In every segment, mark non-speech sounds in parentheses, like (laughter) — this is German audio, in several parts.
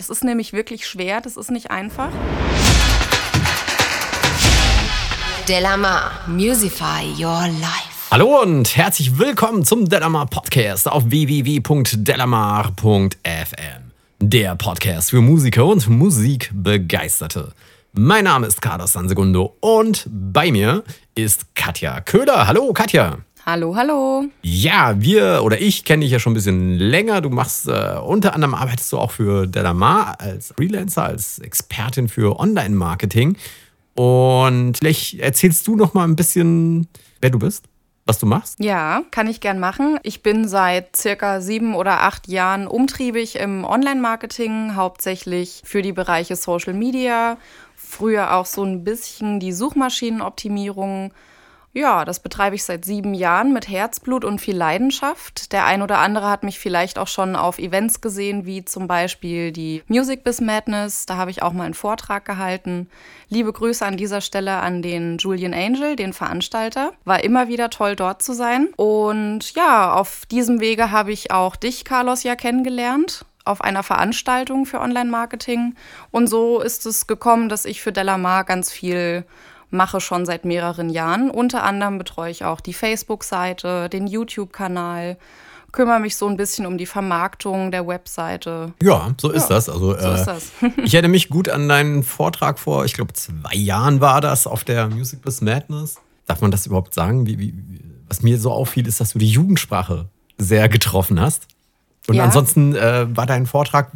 Es ist nämlich wirklich schwer, das ist nicht einfach. Delamar, Musify Your Life. Hallo und herzlich willkommen zum Delamar Podcast auf www.delamar.fm. Der Podcast für Musiker und Musikbegeisterte. Mein Name ist Carlos Sansegundo und bei mir ist Katja Köhler. Hallo Katja. Hallo, hallo. Ja, wir oder ich kenne dich ja schon ein bisschen länger. Du machst äh, unter anderem arbeitest du auch für Delamar als Freelancer, als Expertin für Online-Marketing. Und vielleicht erzählst du noch mal ein bisschen, wer du bist, was du machst. Ja, kann ich gern machen. Ich bin seit circa sieben oder acht Jahren umtriebig im Online-Marketing, hauptsächlich für die Bereiche Social Media. Früher auch so ein bisschen die Suchmaschinenoptimierung ja, das betreibe ich seit sieben Jahren mit Herzblut und viel Leidenschaft. Der ein oder andere hat mich vielleicht auch schon auf Events gesehen, wie zum Beispiel die Music Biz Madness. Da habe ich auch mal einen Vortrag gehalten. Liebe Grüße an dieser Stelle an den Julian Angel, den Veranstalter. War immer wieder toll, dort zu sein. Und ja, auf diesem Wege habe ich auch dich, Carlos, ja kennengelernt auf einer Veranstaltung für Online-Marketing. Und so ist es gekommen, dass ich für Delamar ganz viel mache schon seit mehreren Jahren. Unter anderem betreue ich auch die Facebook-Seite, den YouTube-Kanal, kümmere mich so ein bisschen um die Vermarktung der Webseite. Ja, so ist ja, das. Also, so äh, ist das. (laughs) ich erinnere mich gut an deinen Vortrag vor, ich glaube, zwei Jahren war das auf der Music Biz Madness. Darf man das überhaupt sagen? Wie, wie, was mir so auffiel, ist, dass du die Jugendsprache sehr getroffen hast. Und ja. ansonsten äh, war dein Vortrag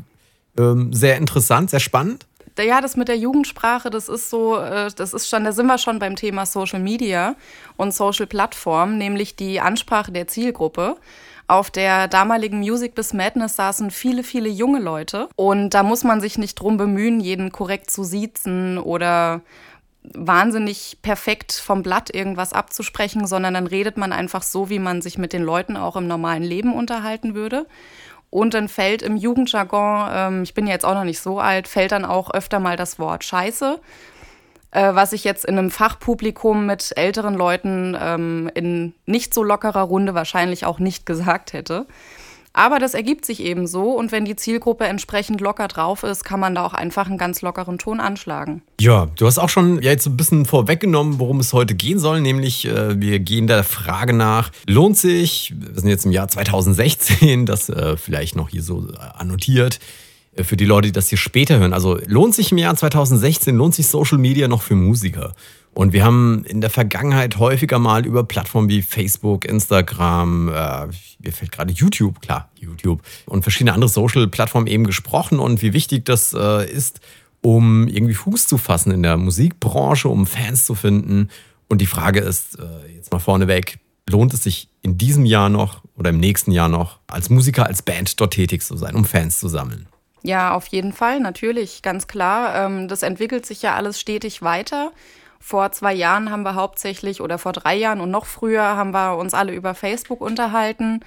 ähm, sehr interessant, sehr spannend ja, das mit der Jugendsprache, das ist so, äh, das ist schon, da sind wir schon beim Thema Social Media und Social Plattform, nämlich die Ansprache der Zielgruppe. Auf der damaligen Music bis Madness saßen viele, viele junge Leute. Und da muss man sich nicht drum bemühen, jeden korrekt zu siezen oder wahnsinnig perfekt vom Blatt irgendwas abzusprechen, sondern dann redet man einfach so, wie man sich mit den Leuten auch im normalen Leben unterhalten würde. Und dann fällt im Jugendjargon, ähm, ich bin jetzt auch noch nicht so alt, fällt dann auch öfter mal das Wort Scheiße, äh, was ich jetzt in einem Fachpublikum mit älteren Leuten ähm, in nicht so lockerer Runde wahrscheinlich auch nicht (laughs) gesagt hätte. Aber das ergibt sich eben so und wenn die Zielgruppe entsprechend locker drauf ist, kann man da auch einfach einen ganz lockeren Ton anschlagen. Ja, du hast auch schon ja, jetzt ein bisschen vorweggenommen, worum es heute gehen soll, nämlich äh, wir gehen der Frage nach, lohnt sich, wir sind jetzt im Jahr 2016, (laughs) das äh, vielleicht noch hier so äh, annotiert, für die Leute, die das hier später hören. Also lohnt sich im Jahr 2016, lohnt sich Social Media noch für Musiker? Und wir haben in der Vergangenheit häufiger mal über Plattformen wie Facebook, Instagram, äh, mir fällt gerade YouTube, klar, YouTube und verschiedene andere Social-Plattformen eben gesprochen und wie wichtig das äh, ist, um irgendwie Fuß zu fassen in der Musikbranche, um Fans zu finden. Und die Frage ist äh, jetzt mal vorneweg, lohnt es sich in diesem Jahr noch oder im nächsten Jahr noch als Musiker, als Band dort tätig zu sein, um Fans zu sammeln? Ja, auf jeden Fall, natürlich, ganz klar. Ähm, das entwickelt sich ja alles stetig weiter. Vor zwei Jahren haben wir hauptsächlich oder vor drei Jahren und noch früher haben wir uns alle über Facebook unterhalten.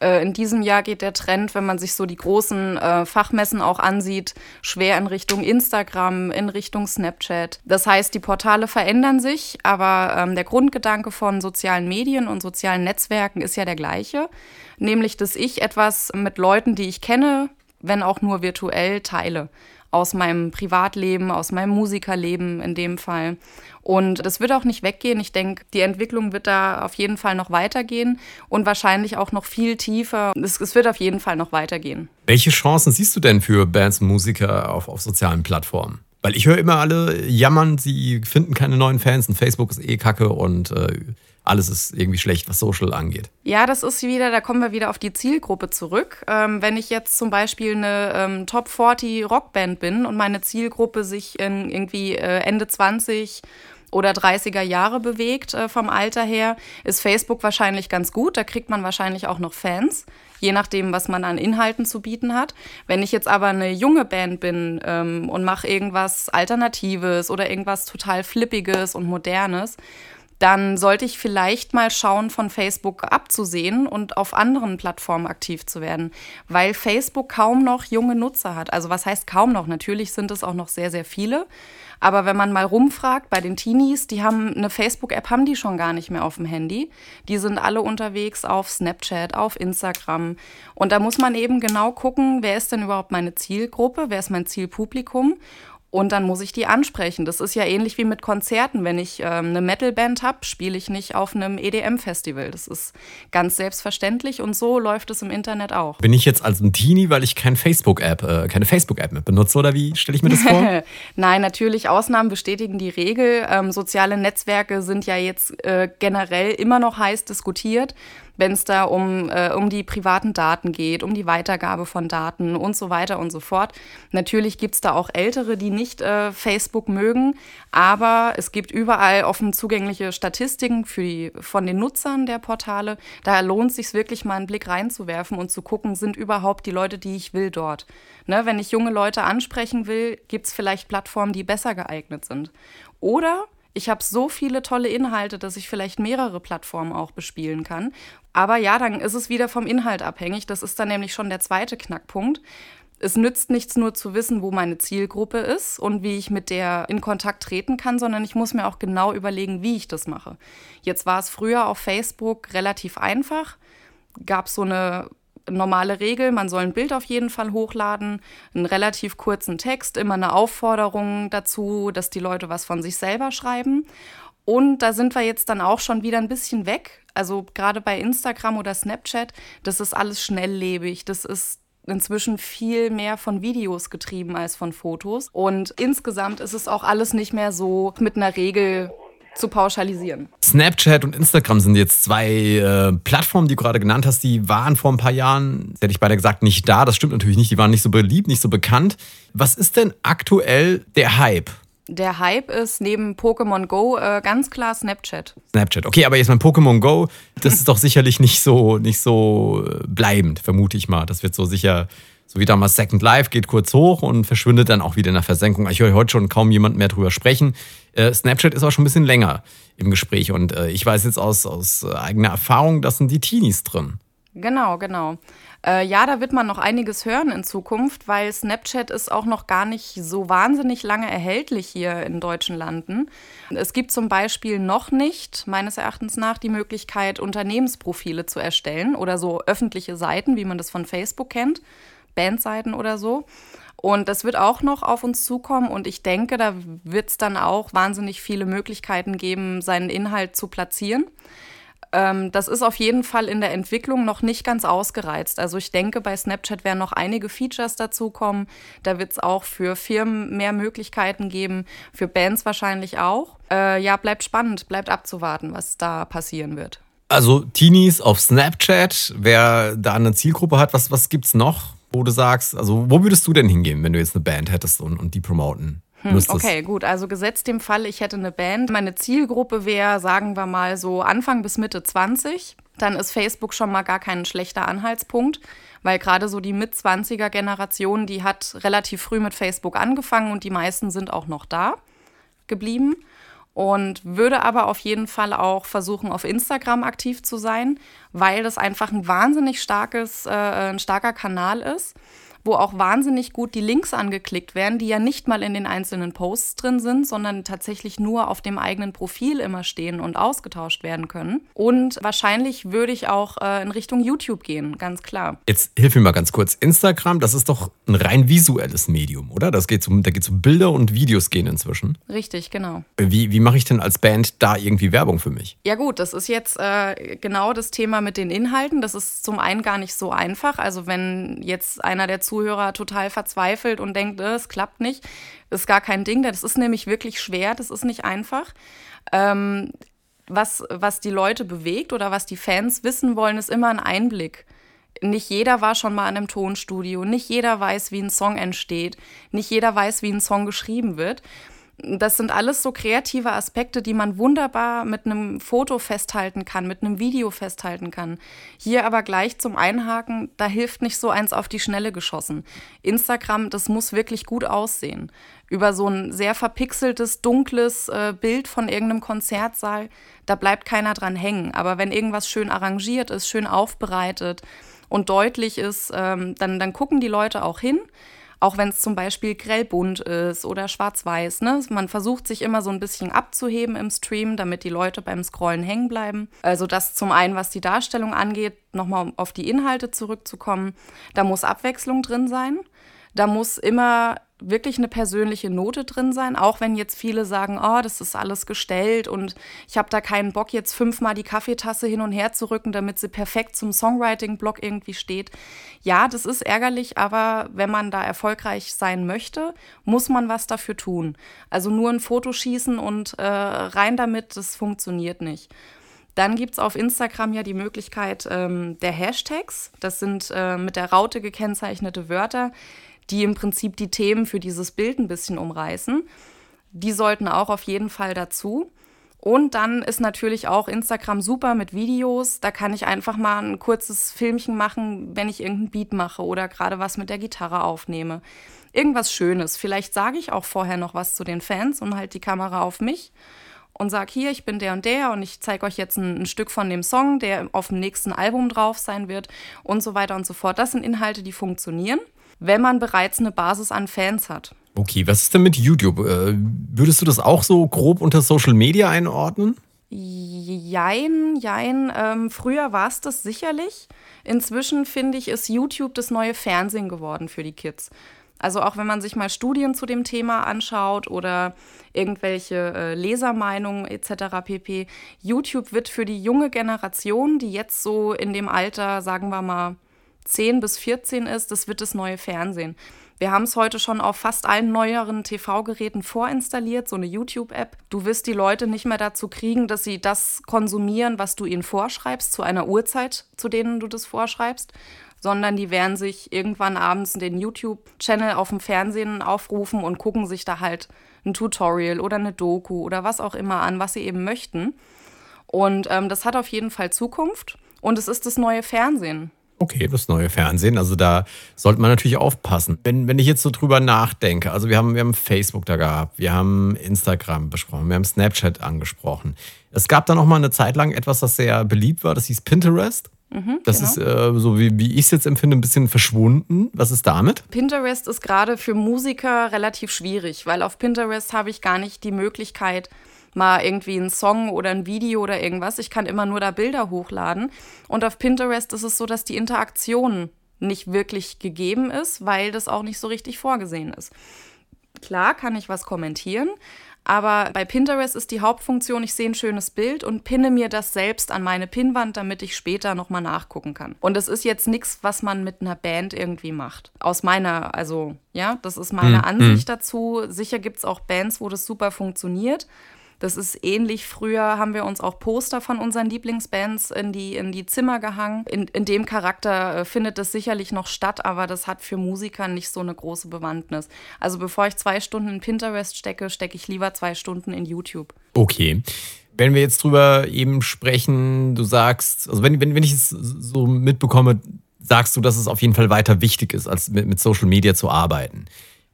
Äh, in diesem Jahr geht der Trend, wenn man sich so die großen äh, Fachmessen auch ansieht, schwer in Richtung Instagram, in Richtung Snapchat. Das heißt, die Portale verändern sich, aber ähm, der Grundgedanke von sozialen Medien und sozialen Netzwerken ist ja der gleiche, nämlich dass ich etwas mit Leuten, die ich kenne, wenn auch nur virtuell, teile aus meinem Privatleben, aus meinem Musikerleben in dem Fall. Und das wird auch nicht weggehen. Ich denke, die Entwicklung wird da auf jeden Fall noch weitergehen und wahrscheinlich auch noch viel tiefer. Es, es wird auf jeden Fall noch weitergehen. Welche Chancen siehst du denn für Bands und Musiker auf, auf sozialen Plattformen? Weil ich höre immer alle jammern, sie finden keine neuen Fans und Facebook ist eh kacke und äh, alles ist irgendwie schlecht, was Social angeht. Ja, das ist wieder, da kommen wir wieder auf die Zielgruppe zurück. Ähm, wenn ich jetzt zum Beispiel eine ähm, Top 40 Rockband bin und meine Zielgruppe sich in irgendwie äh, Ende 20 oder 30er Jahre bewegt äh, vom Alter her, ist Facebook wahrscheinlich ganz gut. Da kriegt man wahrscheinlich auch noch Fans, je nachdem, was man an Inhalten zu bieten hat. Wenn ich jetzt aber eine junge Band bin ähm, und mache irgendwas Alternatives oder irgendwas total Flippiges und Modernes, dann sollte ich vielleicht mal schauen, von Facebook abzusehen und auf anderen Plattformen aktiv zu werden, weil Facebook kaum noch junge Nutzer hat. Also was heißt kaum noch? Natürlich sind es auch noch sehr, sehr viele. Aber wenn man mal rumfragt bei den Teenies, die haben eine Facebook-App, haben die schon gar nicht mehr auf dem Handy. Die sind alle unterwegs auf Snapchat, auf Instagram. Und da muss man eben genau gucken, wer ist denn überhaupt meine Zielgruppe, wer ist mein Zielpublikum und dann muss ich die ansprechen. Das ist ja ähnlich wie mit Konzerten. Wenn ich ähm, eine Metalband habe, spiele ich nicht auf einem EDM-Festival. Das ist ganz selbstverständlich und so läuft es im Internet auch. Bin ich jetzt als ein Teenie, weil ich kein Facebook-App, äh, keine Facebook-App mehr benutze oder wie stelle ich mir das vor? (laughs) Nein, natürlich, Ausnahmen bestätigen die Regel. Ähm, soziale Netzwerke sind ja jetzt äh, generell immer noch heiß diskutiert wenn es da um, äh, um die privaten Daten geht, um die Weitergabe von Daten und so weiter und so fort. Natürlich gibt es da auch Ältere, die nicht äh, Facebook mögen, aber es gibt überall offen zugängliche Statistiken für die, von den Nutzern der Portale. Da lohnt es sich wirklich mal einen Blick reinzuwerfen und zu gucken, sind überhaupt die Leute, die ich will, dort. Ne, wenn ich junge Leute ansprechen will, gibt es vielleicht Plattformen, die besser geeignet sind. Oder ich habe so viele tolle Inhalte, dass ich vielleicht mehrere Plattformen auch bespielen kann. Aber ja, dann ist es wieder vom Inhalt abhängig. Das ist dann nämlich schon der zweite Knackpunkt. Es nützt nichts nur zu wissen, wo meine Zielgruppe ist und wie ich mit der in Kontakt treten kann, sondern ich muss mir auch genau überlegen, wie ich das mache. Jetzt war es früher auf Facebook relativ einfach. Gab so eine normale Regel, man soll ein Bild auf jeden Fall hochladen, einen relativ kurzen Text, immer eine Aufforderung dazu, dass die Leute was von sich selber schreiben. Und da sind wir jetzt dann auch schon wieder ein bisschen weg. Also gerade bei Instagram oder Snapchat, das ist alles schnelllebig, das ist inzwischen viel mehr von Videos getrieben als von Fotos. Und insgesamt ist es auch alles nicht mehr so mit einer Regel zu pauschalisieren. Snapchat und Instagram sind jetzt zwei äh, Plattformen, die du gerade genannt hast, die waren vor ein paar Jahren, hätte ich beide gesagt, nicht da. Das stimmt natürlich nicht, die waren nicht so beliebt, nicht so bekannt. Was ist denn aktuell der Hype? Der Hype ist neben Pokémon Go äh, ganz klar Snapchat. Snapchat, okay, aber jetzt mein Pokémon Go, das ist doch sicherlich nicht so, nicht so äh, bleibend, vermute ich mal. Das wird so sicher so wie damals Second Life, geht kurz hoch und verschwindet dann auch wieder in der Versenkung. Ich höre heute schon kaum jemand mehr drüber sprechen. Äh, Snapchat ist auch schon ein bisschen länger im Gespräch und äh, ich weiß jetzt aus, aus eigener Erfahrung, das sind die Teenies drin. Genau, genau. Äh, ja, da wird man noch einiges hören in Zukunft, weil Snapchat ist auch noch gar nicht so wahnsinnig lange erhältlich hier in deutschen Landen. Es gibt zum Beispiel noch nicht, meines Erachtens nach, die Möglichkeit, Unternehmensprofile zu erstellen oder so öffentliche Seiten, wie man das von Facebook kennt. Bandseiten oder so. Und das wird auch noch auf uns zukommen und ich denke, da wird es dann auch wahnsinnig viele Möglichkeiten geben, seinen Inhalt zu platzieren. Ähm, das ist auf jeden Fall in der Entwicklung noch nicht ganz ausgereizt. Also ich denke, bei Snapchat werden noch einige Features dazukommen. Da wird es auch für Firmen mehr Möglichkeiten geben, für Bands wahrscheinlich auch. Äh, ja, bleibt spannend, bleibt abzuwarten, was da passieren wird. Also Teenies auf Snapchat, wer da eine Zielgruppe hat, was, was es noch? wo du sagst, also wo würdest du denn hingehen, wenn du jetzt eine Band hättest und, und die promoten? Hm, okay, gut. Also gesetzt dem Fall, ich hätte eine Band. Meine Zielgruppe wäre, sagen wir mal, so Anfang bis Mitte 20. Dann ist Facebook schon mal gar kein schlechter Anhaltspunkt, weil gerade so die Mit-20er-Generation, die hat relativ früh mit Facebook angefangen und die meisten sind auch noch da geblieben und würde aber auf jeden Fall auch versuchen, auf Instagram aktiv zu sein, weil das einfach ein wahnsinnig starkes, äh, ein starker Kanal ist wo auch wahnsinnig gut die Links angeklickt werden, die ja nicht mal in den einzelnen Posts drin sind, sondern tatsächlich nur auf dem eigenen Profil immer stehen und ausgetauscht werden können. Und wahrscheinlich würde ich auch äh, in Richtung YouTube gehen, ganz klar. Jetzt hilf mir mal ganz kurz. Instagram, das ist doch ein rein visuelles Medium, oder? Das geht um, da geht es um Bilder und Videos gehen inzwischen. Richtig, genau. Wie, wie mache ich denn als Band da irgendwie Werbung für mich? Ja gut, das ist jetzt äh, genau das Thema mit den Inhalten. Das ist zum einen gar nicht so einfach. Also wenn jetzt einer der Zuhörer total verzweifelt und denkt, äh, es klappt nicht, ist gar kein Ding. Das ist nämlich wirklich schwer, das ist nicht einfach. Ähm, was, was die Leute bewegt oder was die Fans wissen wollen, ist immer ein Einblick. Nicht jeder war schon mal in einem Tonstudio, nicht jeder weiß, wie ein Song entsteht, nicht jeder weiß, wie ein Song geschrieben wird. Das sind alles so kreative Aspekte, die man wunderbar mit einem Foto festhalten kann, mit einem Video festhalten kann. Hier aber gleich zum Einhaken, da hilft nicht so eins auf die Schnelle geschossen. Instagram, das muss wirklich gut aussehen. Über so ein sehr verpixeltes, dunkles äh, Bild von irgendeinem Konzertsaal, da bleibt keiner dran hängen. Aber wenn irgendwas schön arrangiert ist, schön aufbereitet und deutlich ist, ähm, dann, dann gucken die Leute auch hin auch wenn es zum Beispiel grellbunt ist oder schwarz-weiß. Ne? Man versucht sich immer so ein bisschen abzuheben im Stream, damit die Leute beim Scrollen hängen bleiben. Also das zum einen, was die Darstellung angeht, nochmal auf die Inhalte zurückzukommen. Da muss Abwechslung drin sein. Da muss immer wirklich eine persönliche Note drin sein, auch wenn jetzt viele sagen, oh, das ist alles gestellt und ich habe da keinen Bock, jetzt fünfmal die Kaffeetasse hin und her zu rücken, damit sie perfekt zum Songwriting-Block irgendwie steht. Ja, das ist ärgerlich, aber wenn man da erfolgreich sein möchte, muss man was dafür tun. Also nur ein Foto schießen und äh, rein damit, das funktioniert nicht. Dann gibt es auf Instagram ja die Möglichkeit ähm, der Hashtags. Das sind äh, mit der Raute gekennzeichnete Wörter, die im Prinzip die Themen für dieses Bild ein bisschen umreißen. Die sollten auch auf jeden Fall dazu. Und dann ist natürlich auch Instagram super mit Videos. Da kann ich einfach mal ein kurzes Filmchen machen, wenn ich irgendeinen Beat mache oder gerade was mit der Gitarre aufnehme. Irgendwas Schönes. Vielleicht sage ich auch vorher noch was zu den Fans und halt die Kamera auf mich und sage, hier, ich bin der und der und ich zeige euch jetzt ein, ein, Stück von dem Song, der auf dem nächsten Album drauf sein wird und so weiter und so fort. Das sind Inhalte, die funktionieren wenn man bereits eine Basis an Fans hat. Okay, was ist denn mit YouTube? Äh, würdest du das auch so grob unter Social Media einordnen? Jein, jein. Ähm, früher war es das sicherlich. Inzwischen finde ich, ist YouTube das neue Fernsehen geworden für die Kids. Also auch wenn man sich mal Studien zu dem Thema anschaut oder irgendwelche äh, Lesermeinungen etc. pp. YouTube wird für die junge Generation, die jetzt so in dem Alter, sagen wir mal, 10 bis 14 ist, das wird das neue Fernsehen. Wir haben es heute schon auf fast allen neueren TV-Geräten vorinstalliert, so eine YouTube-App. Du wirst die Leute nicht mehr dazu kriegen, dass sie das konsumieren, was du ihnen vorschreibst, zu einer Uhrzeit, zu denen du das vorschreibst, sondern die werden sich irgendwann abends den YouTube-Channel auf dem Fernsehen aufrufen und gucken sich da halt ein Tutorial oder eine Doku oder was auch immer an, was sie eben möchten. Und ähm, das hat auf jeden Fall Zukunft und es ist das neue Fernsehen. Okay, das neue Fernsehen. Also da sollte man natürlich aufpassen. Wenn, wenn ich jetzt so drüber nachdenke, also wir haben, wir haben Facebook da gehabt, wir haben Instagram besprochen, wir haben Snapchat angesprochen. Es gab da noch mal eine Zeit lang etwas, das sehr beliebt war, das hieß Pinterest. Mhm, das genau. ist, äh, so wie, wie ich es jetzt empfinde, ein bisschen verschwunden. Was ist damit? Pinterest ist gerade für Musiker relativ schwierig, weil auf Pinterest habe ich gar nicht die Möglichkeit, mal irgendwie einen Song oder ein Video oder irgendwas. Ich kann immer nur da Bilder hochladen. Und auf Pinterest ist es so, dass die Interaktion nicht wirklich gegeben ist, weil das auch nicht so richtig vorgesehen ist. Klar kann ich was kommentieren, aber bei Pinterest ist die Hauptfunktion, ich sehe ein schönes Bild und pinne mir das selbst an meine Pinnwand, damit ich später nochmal nachgucken kann. Und das ist jetzt nichts, was man mit einer Band irgendwie macht. Aus meiner, also ja, das ist meine mhm. Ansicht dazu. Sicher gibt es auch Bands, wo das super funktioniert. Das ist ähnlich. Früher haben wir uns auch Poster von unseren Lieblingsbands in die, in die Zimmer gehangen. In, in dem Charakter äh, findet das sicherlich noch statt, aber das hat für Musiker nicht so eine große Bewandtnis. Also bevor ich zwei Stunden in Pinterest stecke, stecke ich lieber zwei Stunden in YouTube. Okay. Wenn wir jetzt drüber eben sprechen, du sagst, also wenn, wenn, wenn ich es so mitbekomme, sagst du, dass es auf jeden Fall weiter wichtig ist, als mit, mit Social Media zu arbeiten.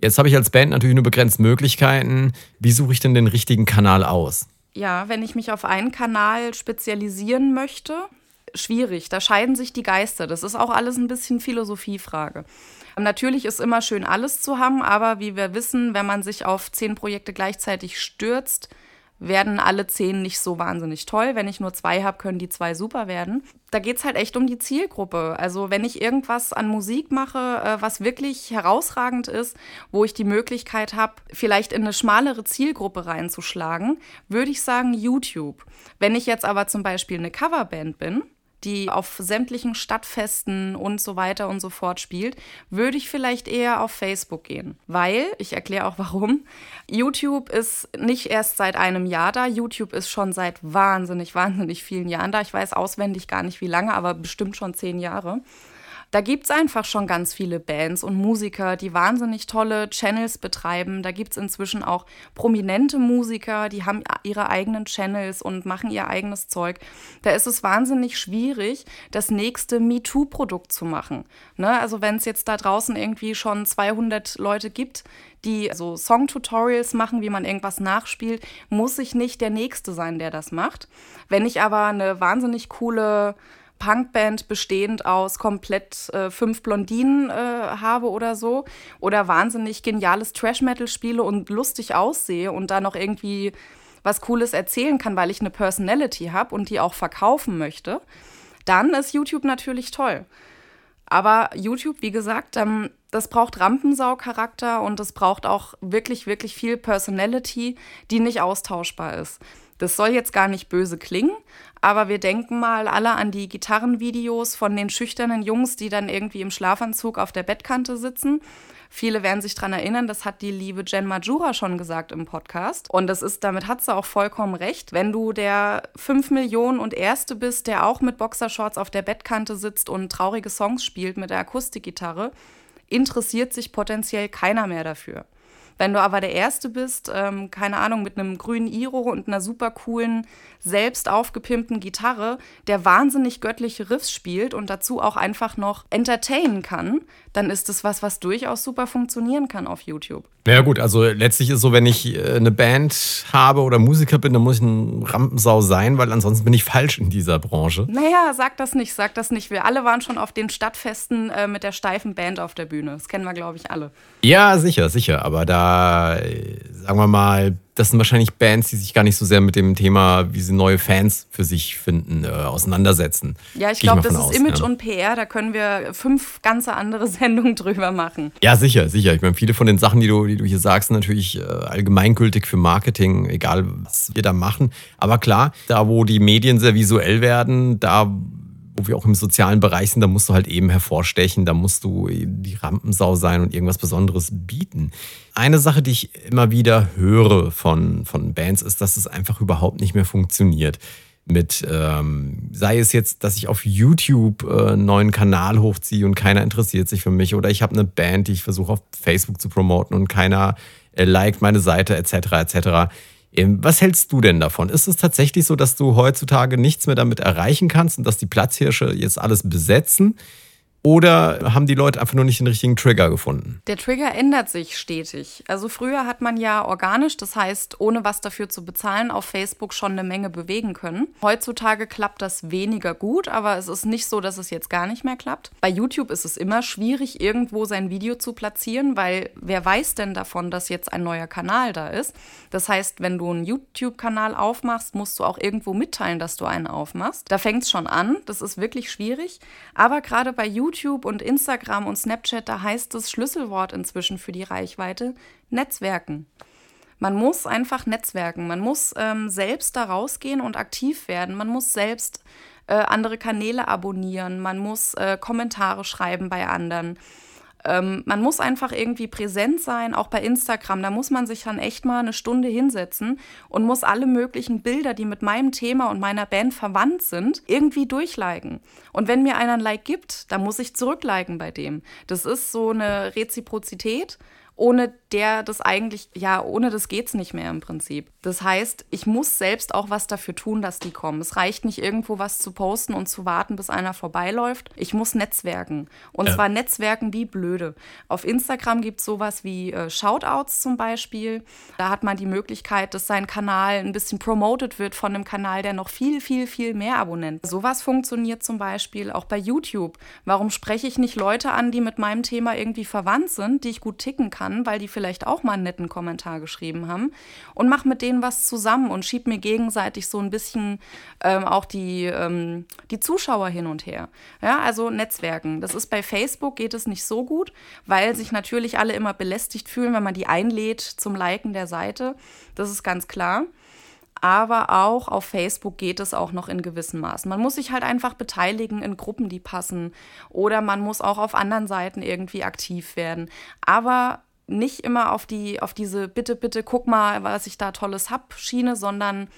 Jetzt habe ich als Band natürlich nur begrenzt Möglichkeiten. Wie suche ich denn den richtigen Kanal aus? Ja, wenn ich mich auf einen Kanal spezialisieren möchte, schwierig. Da scheiden sich die Geister. Das ist auch alles ein bisschen Philosophiefrage. Natürlich ist immer schön, alles zu haben, aber wie wir wissen, wenn man sich auf zehn Projekte gleichzeitig stürzt, werden alle zehn nicht so wahnsinnig toll. Wenn ich nur zwei habe, können die zwei super werden. Da geht es halt echt um die Zielgruppe. Also wenn ich irgendwas an Musik mache, äh, was wirklich herausragend ist, wo ich die Möglichkeit habe, vielleicht in eine schmalere Zielgruppe reinzuschlagen, würde ich sagen YouTube. Wenn ich jetzt aber zum Beispiel eine Coverband bin, die auf sämtlichen Stadtfesten und so weiter und so fort spielt, würde ich vielleicht eher auf Facebook gehen. Weil, ich erkläre auch warum, YouTube ist nicht erst seit einem Jahr da, YouTube ist schon seit wahnsinnig, wahnsinnig vielen Jahren da. Ich weiß auswendig gar nicht wie lange, aber bestimmt schon zehn Jahre. Da gibt es einfach schon ganz viele Bands und Musiker, die wahnsinnig tolle Channels betreiben. Da gibt es inzwischen auch prominente Musiker, die haben ihre eigenen Channels und machen ihr eigenes Zeug. Da ist es wahnsinnig schwierig, das nächste MeToo-Produkt zu machen. Ne? Also wenn es jetzt da draußen irgendwie schon 200 Leute gibt, die so Song-Tutorials machen, wie man irgendwas nachspielt, muss ich nicht der Nächste sein, der das macht. Wenn ich aber eine wahnsinnig coole Punkband bestehend aus komplett äh, fünf Blondinen äh, habe oder so oder wahnsinnig geniales Trash-Metal spiele und lustig aussehe und da noch irgendwie was Cooles erzählen kann, weil ich eine Personality habe und die auch verkaufen möchte, dann ist YouTube natürlich toll. Aber YouTube, wie gesagt, ähm, das braucht Rampensau-Charakter und es braucht auch wirklich, wirklich viel Personality, die nicht austauschbar ist. Das soll jetzt gar nicht böse klingen, aber wir denken mal alle an die Gitarrenvideos von den schüchternen Jungs, die dann irgendwie im Schlafanzug auf der Bettkante sitzen. Viele werden sich daran erinnern, das hat die liebe Jen Majura schon gesagt im Podcast. Und das ist, damit hat sie auch vollkommen recht. Wenn du der 5 Millionen und Erste bist, der auch mit Boxershorts auf der Bettkante sitzt und traurige Songs spielt mit der Akustikgitarre, interessiert sich potenziell keiner mehr dafür. Wenn du aber der Erste bist, ähm, keine Ahnung, mit einem grünen Iro und einer super coolen, selbst aufgepimpten Gitarre, der wahnsinnig göttliche Riffs spielt und dazu auch einfach noch entertainen kann, dann ist es was, was durchaus super funktionieren kann auf YouTube. Ja gut, also letztlich ist so, wenn ich äh, eine Band habe oder Musiker bin, dann muss ich ein Rampensau sein, weil ansonsten bin ich falsch in dieser Branche. Naja, sag das nicht, sag das nicht. Wir alle waren schon auf den Stadtfesten äh, mit der steifen Band auf der Bühne. Das kennen wir, glaube ich, alle. Ja, sicher, sicher. Aber da, äh, sagen wir mal, das sind wahrscheinlich Bands, die sich gar nicht so sehr mit dem Thema, wie sie neue Fans für sich finden, äh, auseinandersetzen. Ja, ich glaube, das ist aus, Image ja. und PR, da können wir fünf ganze andere (laughs) Sendungen drüber machen. Ja, sicher, sicher. Ich meine, viele von den Sachen, die du, die du hier sagst, sind natürlich äh, allgemeingültig für Marketing, egal was wir da machen. Aber klar, da wo die Medien sehr visuell werden, da wo wir auch im sozialen Bereich sind, da musst du halt eben hervorstechen, da musst du die Rampensau sein und irgendwas Besonderes bieten. Eine Sache, die ich immer wieder höre von, von Bands, ist, dass es einfach überhaupt nicht mehr funktioniert. Mit, ähm, sei es jetzt, dass ich auf YouTube äh, einen neuen Kanal hochziehe und keiner interessiert sich für mich, oder ich habe eine Band, die ich versuche auf Facebook zu promoten und keiner äh, liked meine Seite, etc., etc was hältst du denn davon? Ist es tatsächlich so, dass du heutzutage nichts mehr damit erreichen kannst und dass die Platzhirsche jetzt alles besetzen? Oder haben die Leute einfach nur nicht den richtigen Trigger gefunden? Der Trigger ändert sich stetig. Also früher hat man ja organisch, das heißt ohne was dafür zu bezahlen, auf Facebook schon eine Menge bewegen können. Heutzutage klappt das weniger gut, aber es ist nicht so, dass es jetzt gar nicht mehr klappt. Bei YouTube ist es immer schwierig, irgendwo sein Video zu platzieren, weil wer weiß denn davon, dass jetzt ein neuer Kanal da ist? Das heißt, wenn du einen YouTube-Kanal aufmachst, musst du auch irgendwo mitteilen, dass du einen aufmachst. Da fängt es schon an. Das ist wirklich schwierig. Aber gerade bei YouTube YouTube und Instagram und Snapchat, da heißt das Schlüsselwort inzwischen für die Reichweite Netzwerken. Man muss einfach netzwerken. Man muss ähm, selbst da rausgehen und aktiv werden. Man muss selbst äh, andere Kanäle abonnieren. Man muss äh, Kommentare schreiben bei anderen. Ähm, man muss einfach irgendwie präsent sein, auch bei Instagram. Da muss man sich dann echt mal eine Stunde hinsetzen und muss alle möglichen Bilder, die mit meinem Thema und meiner Band verwandt sind, irgendwie durchliken. Und wenn mir einer ein Like gibt, dann muss ich zurückliken bei dem. Das ist so eine Reziprozität ohne der das eigentlich, ja, ohne das geht's nicht mehr im Prinzip. Das heißt, ich muss selbst auch was dafür tun, dass die kommen. Es reicht nicht irgendwo was zu posten und zu warten, bis einer vorbeiläuft. Ich muss netzwerken. Und ja. zwar netzwerken wie blöde. Auf Instagram gibt es sowas wie äh, Shoutouts zum Beispiel. Da hat man die Möglichkeit, dass sein Kanal ein bisschen promoted wird von einem Kanal, der noch viel, viel, viel mehr Abonnenten. Sowas funktioniert zum Beispiel auch bei YouTube. Warum spreche ich nicht Leute an, die mit meinem Thema irgendwie verwandt sind, die ich gut ticken kann? Kann, weil die vielleicht auch mal einen netten Kommentar geschrieben haben und mach mit denen was zusammen und schieb mir gegenseitig so ein bisschen ähm, auch die, ähm, die Zuschauer hin und her. Ja, also Netzwerken. Das ist bei Facebook geht es nicht so gut, weil sich natürlich alle immer belästigt fühlen, wenn man die einlädt zum Liken der Seite. Das ist ganz klar aber auch auf Facebook geht es auch noch in gewissem Maßen. Man muss sich halt einfach beteiligen in Gruppen, die passen oder man muss auch auf anderen Seiten irgendwie aktiv werden. Aber nicht immer auf die, auf diese Bitte, bitte, guck mal, was ich da Tolles hab Schiene, sondern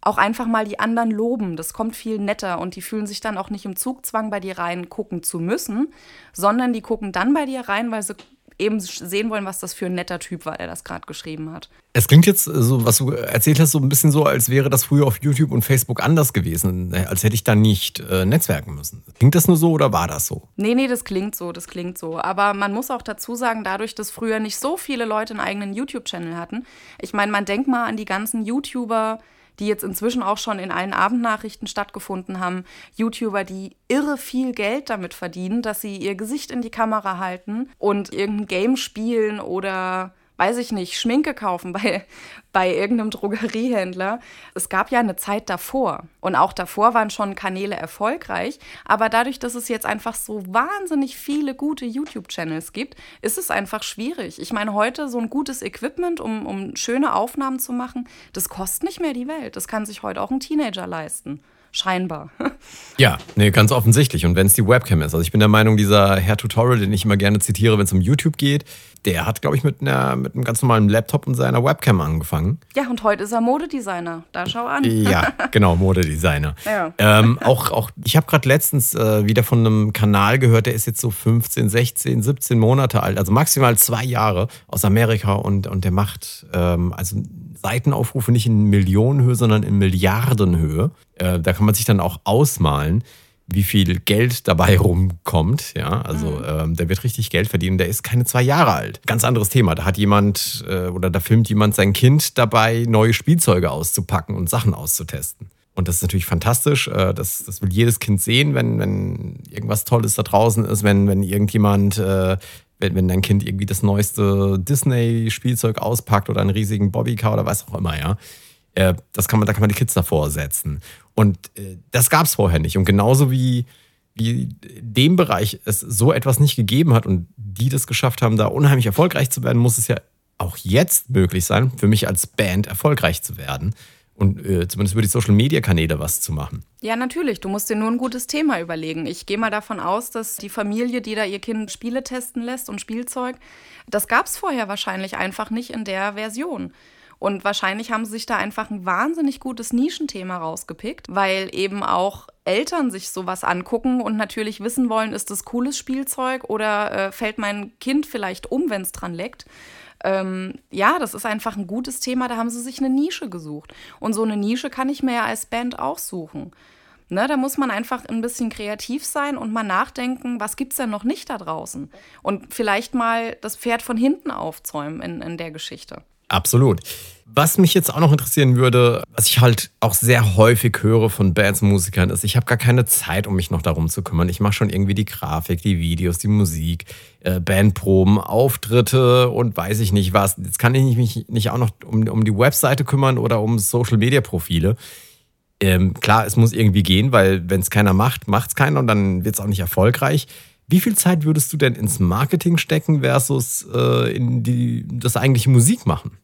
auch einfach mal die anderen loben. Das kommt viel netter und die fühlen sich dann auch nicht im Zugzwang bei dir rein gucken zu müssen, sondern die gucken dann bei dir rein, weil sie eben sehen wollen, was das für ein netter Typ war, der das gerade geschrieben hat. Es klingt jetzt so, was du erzählt hast, so ein bisschen so, als wäre das früher auf YouTube und Facebook anders gewesen, als hätte ich da nicht äh, netzwerken müssen. Klingt das nur so oder war das so? Nee, nee, das klingt so, das klingt so. Aber man muss auch dazu sagen, dadurch, dass früher nicht so viele Leute einen eigenen YouTube-Channel hatten, ich meine, man denkt mal an die ganzen YouTuber, die jetzt inzwischen auch schon in allen Abendnachrichten stattgefunden haben. YouTuber, die irre viel Geld damit verdienen, dass sie ihr Gesicht in die Kamera halten und irgendein Game spielen oder weiß ich nicht, Schminke kaufen bei, (laughs) bei irgendeinem Drogeriehändler. Es gab ja eine Zeit davor und auch davor waren schon Kanäle erfolgreich, aber dadurch, dass es jetzt einfach so wahnsinnig viele gute YouTube-Channels gibt, ist es einfach schwierig. Ich meine, heute so ein gutes Equipment, um, um schöne Aufnahmen zu machen, das kostet nicht mehr die Welt. Das kann sich heute auch ein Teenager leisten. Scheinbar. (laughs) ja, nee, ganz offensichtlich. Und wenn es die Webcam ist. Also ich bin der Meinung, dieser Herr Tutorial, den ich immer gerne zitiere, wenn es um YouTube geht, der hat, glaube ich, mit, einer, mit einem ganz normalen Laptop und seiner Webcam angefangen. Ja, und heute ist er Modedesigner. Da schau an. ja, (laughs) genau, Modedesigner. Ja. Ähm, auch, auch, ich habe gerade letztens äh, wieder von einem Kanal gehört, der ist jetzt so 15, 16, 17 Monate alt, also maximal zwei Jahre aus Amerika und, und der macht ähm, also Seitenaufrufe nicht in Millionenhöhe, sondern in Milliardenhöhe. Äh, da kann man sich dann auch ausmalen, wie viel Geld dabei (laughs) rumkommt. Ja, also mhm. ähm, der wird richtig Geld verdienen. Der ist keine zwei Jahre alt. Ganz anderes Thema. Da hat jemand äh, oder da filmt jemand sein Kind dabei, neue Spielzeuge auszupacken und Sachen auszutesten. Und das ist natürlich fantastisch. Äh, das, das will jedes Kind sehen, wenn, wenn irgendwas Tolles da draußen ist, wenn, wenn irgendjemand äh, wenn, wenn dein Kind irgendwie das neueste Disney-Spielzeug auspackt oder einen riesigen Bobbycar oder was auch immer, ja. Äh, das kann man, da kann man die Kids davor setzen. Und äh, das gab es vorher nicht. Und genauso wie, wie dem Bereich es so etwas nicht gegeben hat und die das geschafft haben, da unheimlich erfolgreich zu werden, muss es ja auch jetzt möglich sein, für mich als Band erfolgreich zu werden und äh, zumindest über die Social-Media-Kanäle was zu machen. Ja, natürlich. Du musst dir nur ein gutes Thema überlegen. Ich gehe mal davon aus, dass die Familie, die da ihr Kind Spiele testen lässt und Spielzeug, das gab es vorher wahrscheinlich einfach nicht in der Version. Und wahrscheinlich haben sie sich da einfach ein wahnsinnig gutes Nischenthema rausgepickt, weil eben auch Eltern sich sowas angucken und natürlich wissen wollen, ist das cooles Spielzeug oder äh, fällt mein Kind vielleicht um, wenn es dran leckt ähm, ja, das ist einfach ein gutes Thema, da haben sie sich eine Nische gesucht. Und so eine Nische kann ich mir ja als Band auch suchen. Ne, da muss man einfach ein bisschen kreativ sein und mal nachdenken, was gibt es denn noch nicht da draußen? Und vielleicht mal das Pferd von hinten aufzäumen in, in der Geschichte. Absolut. Was mich jetzt auch noch interessieren würde, was ich halt auch sehr häufig höre von Bands und Musikern, ist, ich habe gar keine Zeit, um mich noch darum zu kümmern. Ich mache schon irgendwie die Grafik, die Videos, die Musik, äh, Bandproben, Auftritte und weiß ich nicht was. Jetzt kann ich mich nicht auch noch um, um die Webseite kümmern oder um Social-Media-Profile. Ähm, klar, es muss irgendwie gehen, weil wenn es keiner macht, macht es keiner und dann wird es auch nicht erfolgreich. Wie viel Zeit würdest du denn ins Marketing stecken versus äh, in die, das eigentliche Musik machen?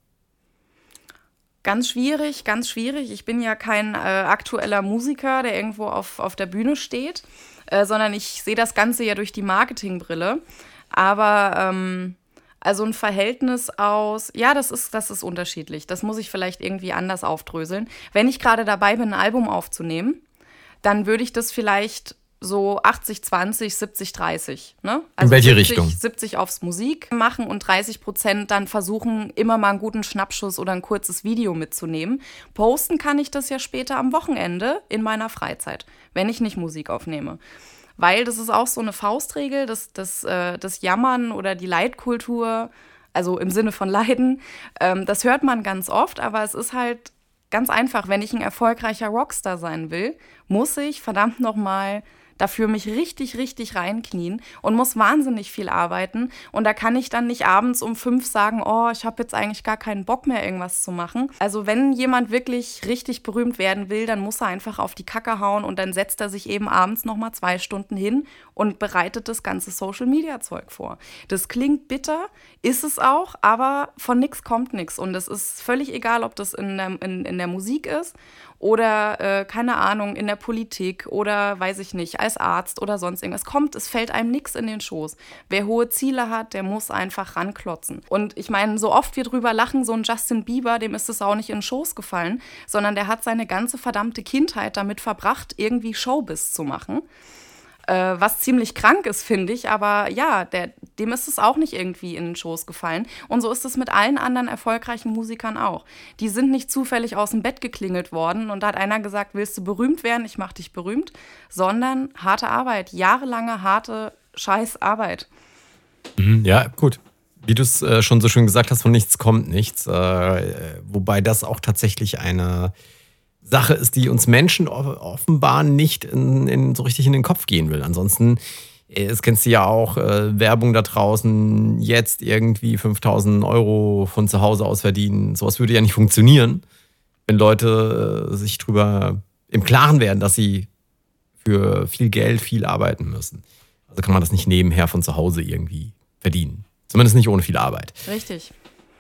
Ganz schwierig, ganz schwierig. Ich bin ja kein äh, aktueller Musiker, der irgendwo auf, auf der Bühne steht, äh, sondern ich sehe das Ganze ja durch die Marketingbrille. Aber ähm, also ein Verhältnis aus, ja, das ist, das ist unterschiedlich. Das muss ich vielleicht irgendwie anders aufdröseln. Wenn ich gerade dabei bin, ein Album aufzunehmen, dann würde ich das vielleicht so 80, 20, 70, 30. Ne? Also In welche 70, Richtung? 70 aufs Musik machen und 30 Prozent dann versuchen, immer mal einen guten Schnappschuss oder ein kurzes Video mitzunehmen. Posten kann ich das ja später am Wochenende in meiner Freizeit, wenn ich nicht Musik aufnehme. Weil das ist auch so eine Faustregel, das, das, äh, das Jammern oder die Leidkultur, also im Sinne von Leiden, ähm, das hört man ganz oft, aber es ist halt ganz einfach, wenn ich ein erfolgreicher Rockstar sein will, muss ich verdammt nochmal dafür mich richtig, richtig reinknien und muss wahnsinnig viel arbeiten. Und da kann ich dann nicht abends um fünf sagen, oh, ich habe jetzt eigentlich gar keinen Bock mehr, irgendwas zu machen. Also wenn jemand wirklich richtig berühmt werden will, dann muss er einfach auf die Kacke hauen und dann setzt er sich eben abends nochmal zwei Stunden hin und bereitet das ganze Social-Media-Zeug vor. Das klingt bitter, ist es auch, aber von nichts kommt nichts. Und es ist völlig egal, ob das in der, in, in der Musik ist oder äh, keine Ahnung in der Politik oder weiß ich nicht, als Arzt oder sonst irgendwas. Kommt, es fällt einem nichts in den Schoß. Wer hohe Ziele hat, der muss einfach ranklotzen. Und ich meine, so oft wir drüber lachen, so ein Justin Bieber, dem ist es auch nicht in den Schoß gefallen, sondern der hat seine ganze verdammte Kindheit damit verbracht, irgendwie Showbiz zu machen äh, was ziemlich krank ist, finde ich. Aber ja, der, dem ist es auch nicht irgendwie in den Schoß gefallen. Und so ist es mit allen anderen erfolgreichen Musikern auch. Die sind nicht zufällig aus dem Bett geklingelt worden und da hat einer gesagt, willst du berühmt werden? Ich mach dich berühmt. Sondern harte Arbeit, jahrelange harte Scheißarbeit. Mhm, ja, gut. Wie du es äh, schon so schön gesagt hast, von nichts kommt nichts. Äh, wobei das auch tatsächlich eine Sache ist, die uns Menschen offenbar nicht in, in, so richtig in den Kopf gehen will. Ansonsten, äh, es kennst du ja auch, äh, Werbung da draußen, jetzt irgendwie 5000 Euro von zu Hause aus verdienen. Sowas würde ja nicht funktionieren, wenn Leute äh, sich drüber im Klaren werden, dass sie für viel Geld viel arbeiten müssen. Also kann man das nicht nebenher von zu Hause irgendwie verdienen. Zumindest nicht ohne viel Arbeit. Richtig.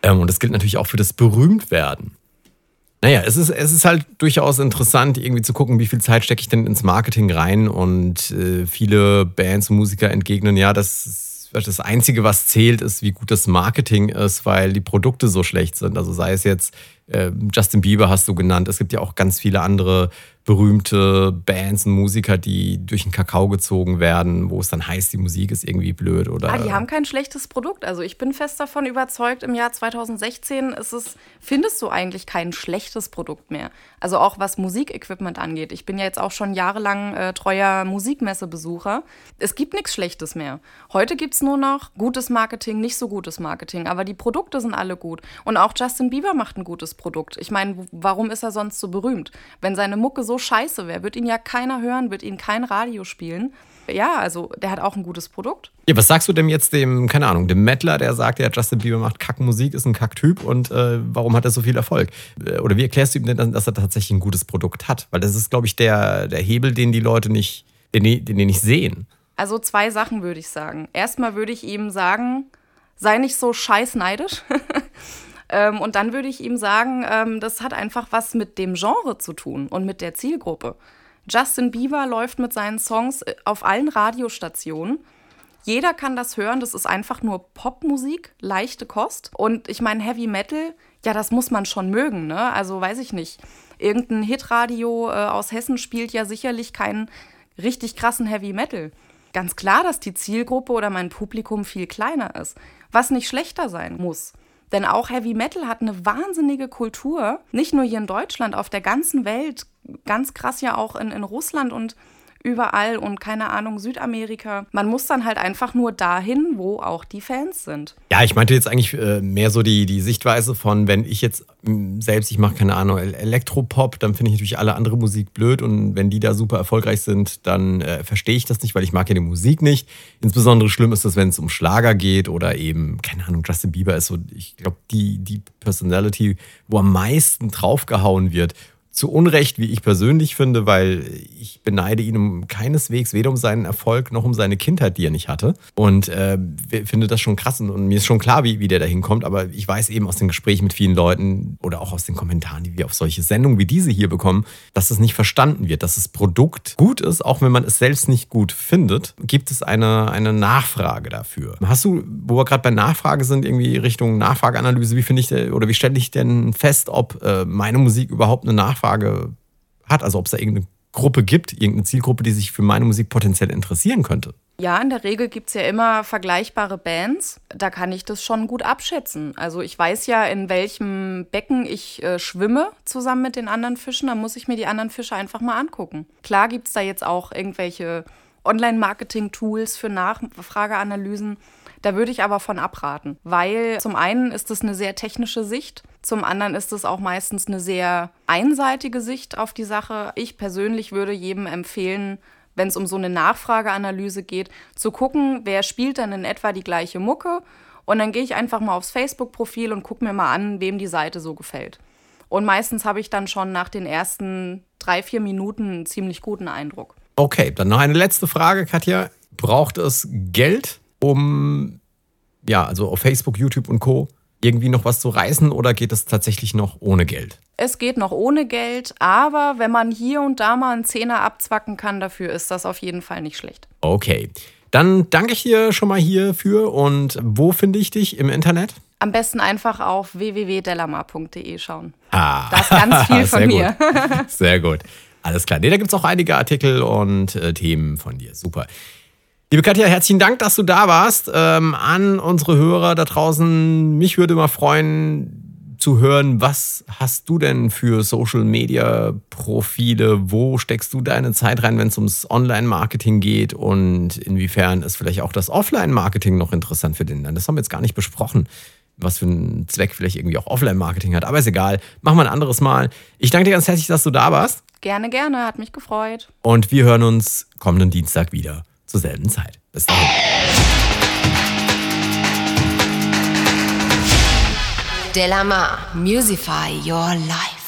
Ähm, und das gilt natürlich auch für das Berühmtwerden. Naja, es ist, es ist halt durchaus interessant, irgendwie zu gucken, wie viel Zeit stecke ich denn ins Marketing rein. Und äh, viele Bands und Musiker entgegnen, ja, das, das Einzige, was zählt, ist, wie gut das Marketing ist, weil die Produkte so schlecht sind. Also sei es jetzt äh, Justin Bieber hast du genannt. Es gibt ja auch ganz viele andere berühmte Bands und Musiker, die durch den Kakao gezogen werden, wo es dann heißt, die Musik ist irgendwie blöd oder. Ah, die haben kein schlechtes Produkt. Also ich bin fest davon überzeugt, im Jahr 2016 ist es, findest du eigentlich kein schlechtes Produkt mehr. Also auch was Musikequipment angeht. Ich bin ja jetzt auch schon jahrelang äh, treuer Musikmessebesucher. Es gibt nichts Schlechtes mehr. Heute gibt es nur noch gutes Marketing, nicht so gutes Marketing, aber die Produkte sind alle gut. Und auch Justin Bieber macht ein gutes Produkt. Ich meine, warum ist er sonst so berühmt? Wenn seine Mucke so scheiße wäre, wird ihn ja keiner hören, wird ihn kein Radio spielen. Ja, also der hat auch ein gutes Produkt. Ja, was sagst du denn jetzt dem, keine Ahnung, dem Mettler, der sagt, ja, Justin Bieber macht Kackmusik, ist ein Kacktyp und äh, warum hat er so viel Erfolg? Äh, oder wie erklärst du ihm denn, dass er tatsächlich ein gutes Produkt hat? Weil das ist, glaube ich, der, der Hebel, den die Leute nicht, den, den die nicht sehen. Also zwei Sachen würde ich sagen. Erstmal würde ich ihm sagen, sei nicht so scheißneidisch. (laughs) Ähm, und dann würde ich ihm sagen, ähm, das hat einfach was mit dem Genre zu tun und mit der Zielgruppe. Justin Bieber läuft mit seinen Songs äh, auf allen Radiostationen. Jeder kann das hören, das ist einfach nur Popmusik, leichte Kost. Und ich meine, Heavy Metal, ja, das muss man schon mögen, ne? Also weiß ich nicht. Irgendein Hitradio äh, aus Hessen spielt ja sicherlich keinen richtig krassen Heavy Metal. Ganz klar, dass die Zielgruppe oder mein Publikum viel kleiner ist, was nicht schlechter sein muss. Denn auch Heavy Metal hat eine wahnsinnige Kultur, nicht nur hier in Deutschland, auf der ganzen Welt, ganz krass ja auch in, in Russland und überall und keine Ahnung, Südamerika. Man muss dann halt einfach nur dahin, wo auch die Fans sind. Ja, ich meinte jetzt eigentlich äh, mehr so die, die Sichtweise von, wenn ich jetzt selbst, ich mache keine Ahnung, Elektropop, dann finde ich natürlich alle andere Musik blöd und wenn die da super erfolgreich sind, dann äh, verstehe ich das nicht, weil ich mag ja die Musik nicht. Insbesondere schlimm ist das, wenn es um Schlager geht oder eben, keine Ahnung, Justin Bieber ist so, ich glaube, die, die Personality, wo am meisten draufgehauen wird zu Unrecht, wie ich persönlich finde, weil ich beneide ihn um keineswegs weder um seinen Erfolg noch um seine Kindheit, die er nicht hatte. Und äh, finde das schon krass und mir ist schon klar, wie, wie der da hinkommt. Aber ich weiß eben aus den Gesprächen mit vielen Leuten oder auch aus den Kommentaren, die wir auf solche Sendungen wie diese hier bekommen, dass es nicht verstanden wird, dass das Produkt gut ist, auch wenn man es selbst nicht gut findet, gibt es eine, eine Nachfrage dafür. Hast du, wo wir gerade bei Nachfrage sind, irgendwie Richtung Nachfrageanalyse, wie finde ich oder wie stelle ich denn fest, ob äh, meine Musik überhaupt eine Nachfrage Nachfrage hat, also ob es da irgendeine Gruppe gibt, irgendeine Zielgruppe, die sich für meine Musik potenziell interessieren könnte. Ja, in der Regel gibt es ja immer vergleichbare Bands. Da kann ich das schon gut abschätzen. Also ich weiß ja, in welchem Becken ich äh, schwimme zusammen mit den anderen Fischen. Da muss ich mir die anderen Fische einfach mal angucken. Klar gibt es da jetzt auch irgendwelche Online-Marketing-Tools für Nachfrageanalysen. Da würde ich aber von abraten, weil zum einen ist es eine sehr technische Sicht, zum anderen ist es auch meistens eine sehr einseitige Sicht auf die Sache. Ich persönlich würde jedem empfehlen, wenn es um so eine Nachfrageanalyse geht, zu gucken, wer spielt dann in etwa die gleiche Mucke. Und dann gehe ich einfach mal aufs Facebook-Profil und gucke mir mal an, wem die Seite so gefällt. Und meistens habe ich dann schon nach den ersten drei, vier Minuten einen ziemlich guten Eindruck. Okay, dann noch eine letzte Frage, Katja. Braucht es Geld, um ja, also auf Facebook, YouTube und Co. irgendwie noch was zu reißen oder geht es tatsächlich noch ohne Geld? Es geht noch ohne Geld, aber wenn man hier und da mal einen Zehner abzwacken kann, dafür ist das auf jeden Fall nicht schlecht. Okay. Dann danke ich dir schon mal hierfür und wo finde ich dich im Internet? Am besten einfach auf www.delamar.de schauen. Ah. Da ist ganz (laughs) viel von mir. Gut. (laughs) Sehr gut. Alles klar. Nee, da gibt es auch einige Artikel und äh, Themen von dir. Super. Liebe Katja, herzlichen Dank, dass du da warst. Ähm, an unsere Hörer da draußen, mich würde mal freuen zu hören, was hast du denn für Social Media Profile? Wo steckst du deine Zeit rein, wenn es ums Online-Marketing geht? Und inwiefern ist vielleicht auch das Offline-Marketing noch interessant für den? Das haben wir jetzt gar nicht besprochen was für einen Zweck vielleicht irgendwie auch Offline-Marketing hat. Aber ist egal. Machen wir ein anderes Mal. Ich danke dir ganz herzlich, dass du da warst. Gerne, gerne. Hat mich gefreut. Und wir hören uns kommenden Dienstag wieder zur selben Zeit. Bis dahin. Delamar, Musify Your Life.